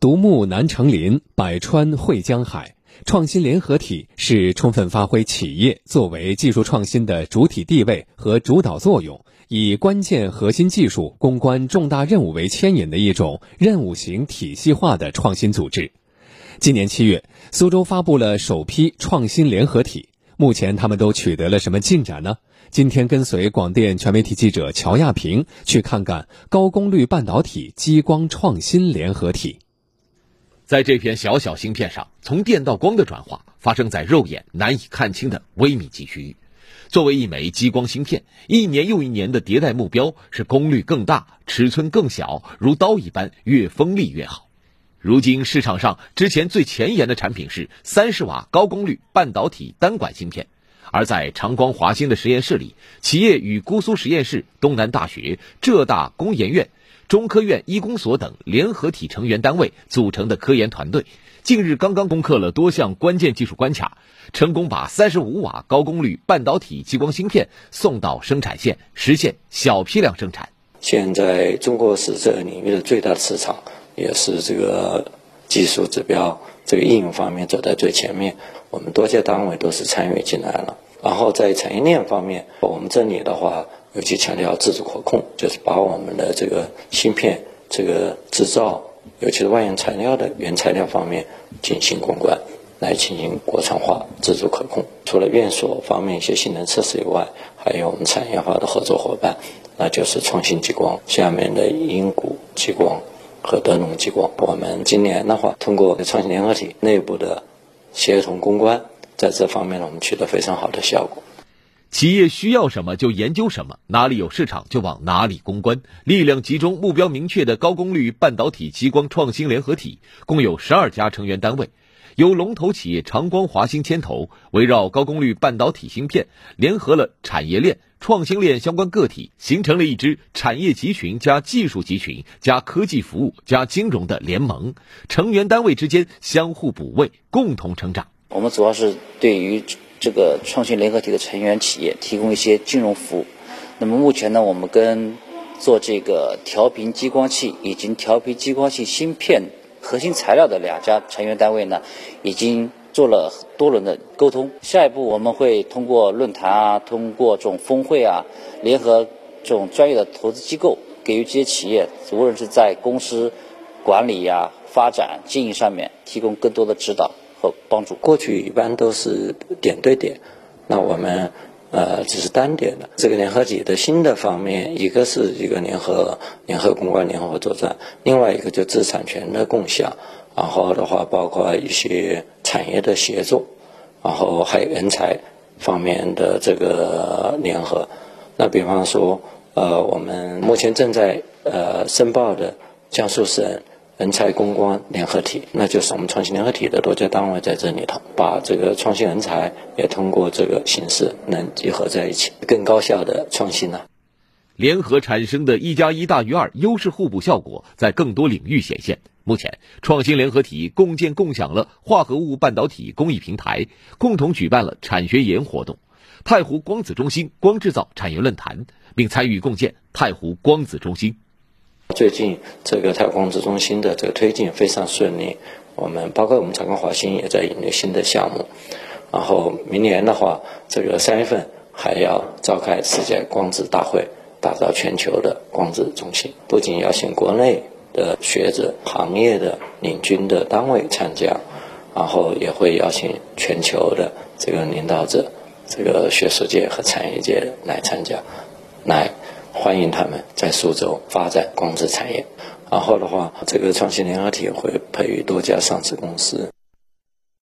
独木难成林，百川汇江海。创新联合体是充分发挥企业作为技术创新的主体地位和主导作用，以关键核心技术攻关重大任务为牵引的一种任务型体系化的创新组织。今年七月，苏州发布了首批创新联合体，目前他们都取得了什么进展呢？今天跟随广电全媒体记者乔亚平去看看高功率半导体激光创新联合体。在这片小小芯片上，从电到光的转化发生在肉眼难以看清的微米级区域。作为一枚激光芯片，一年又一年的迭代目标是功率更大、尺寸更小，如刀一般，越锋利越好。如今市场上之前最前沿的产品是三十瓦高功率半导体单管芯片，而在长光华星的实验室里，企业与姑苏实验室、东南大学、浙大工研院。中科院医工所等联合体成员单位组成的科研团队，近日刚刚攻克了多项关键技术关卡，成功把三十五瓦高功率半导体激光芯片送到生产线，实现小批量生产。现在中国是这个领域的最大市场，也是这个技术指标、这个应用方面走在最前面。我们多家单位都是参与进来了。然后在产业链方面，我们这里的话。尤其强调自主可控，就是把我们的这个芯片这个制造，尤其是外用材料的原材料方面进行攻关，来进行国产化、自主可控。除了院所方面一些性能测试以外，还有我们产业化的合作伙伴，那就是创新激光下面的英谷激光和德龙激光。我们今年的话，通过创新联合体内部的协同攻关，在这方面呢，我们取得非常好的效果。企业需要什么就研究什么，哪里有市场就往哪里攻关，力量集中、目标明确的高功率半导体激光创新联合体，共有十二家成员单位，由龙头企业长光华星牵头，围绕高功率半导体芯片，联合了产业链、创新链相关个体，形成了一支产业集群加技术集群加科技服务加金融的联盟，成员单位之间相互补位，共同成长。我们主要是对于。这个创新联合体的成员企业提供一些金融服务。那么目前呢，我们跟做这个调频激光器以及调频激光器芯片核心材料的两家成员单位呢，已经做了多轮的沟通。下一步我们会通过论坛啊，通过这种峰会啊，联合这种专业的投资机构，给予这些企业，无论是在公司管理呀、发展、经营上面，提供更多的指导。和帮助，过去一般都是点对点，那我们呃只是单点的。这个联合体的新的方面，一个是一个联合联合公关、联合作战，另外一个就知识产权的共享，然后的话包括一些产业的协作，然后还有人才方面的这个联合。那比方说，呃，我们目前正在呃申报的江苏省。人才公关联合体，那就是我们创新联合体的多家单位在这里头，把这个创新人才也通过这个形式能结合在一起，更高效的创新呢。联合产生的一加一大于二优势互补效果，在更多领域显现。目前，创新联合体共建共享了化合物半导体工艺平台，共同举办了产学研活动、太湖光子中心光制造产业论坛，并参与共建太湖光子中心。最近这个太阳光子中心的这个推进非常顺利，我们包括我们长光华星也在引入新的项目，然后明年的话，这个三月份还要召开世界光子大会，打造全球的光子中心。不仅邀请国内的学者、行业的领军的单位参加，然后也会邀请全球的这个领导者、这个学术界和产业界来参加，来。欢迎他们在苏州发展光子产业，然后的话，这个创新联合体会培育多家上市公司。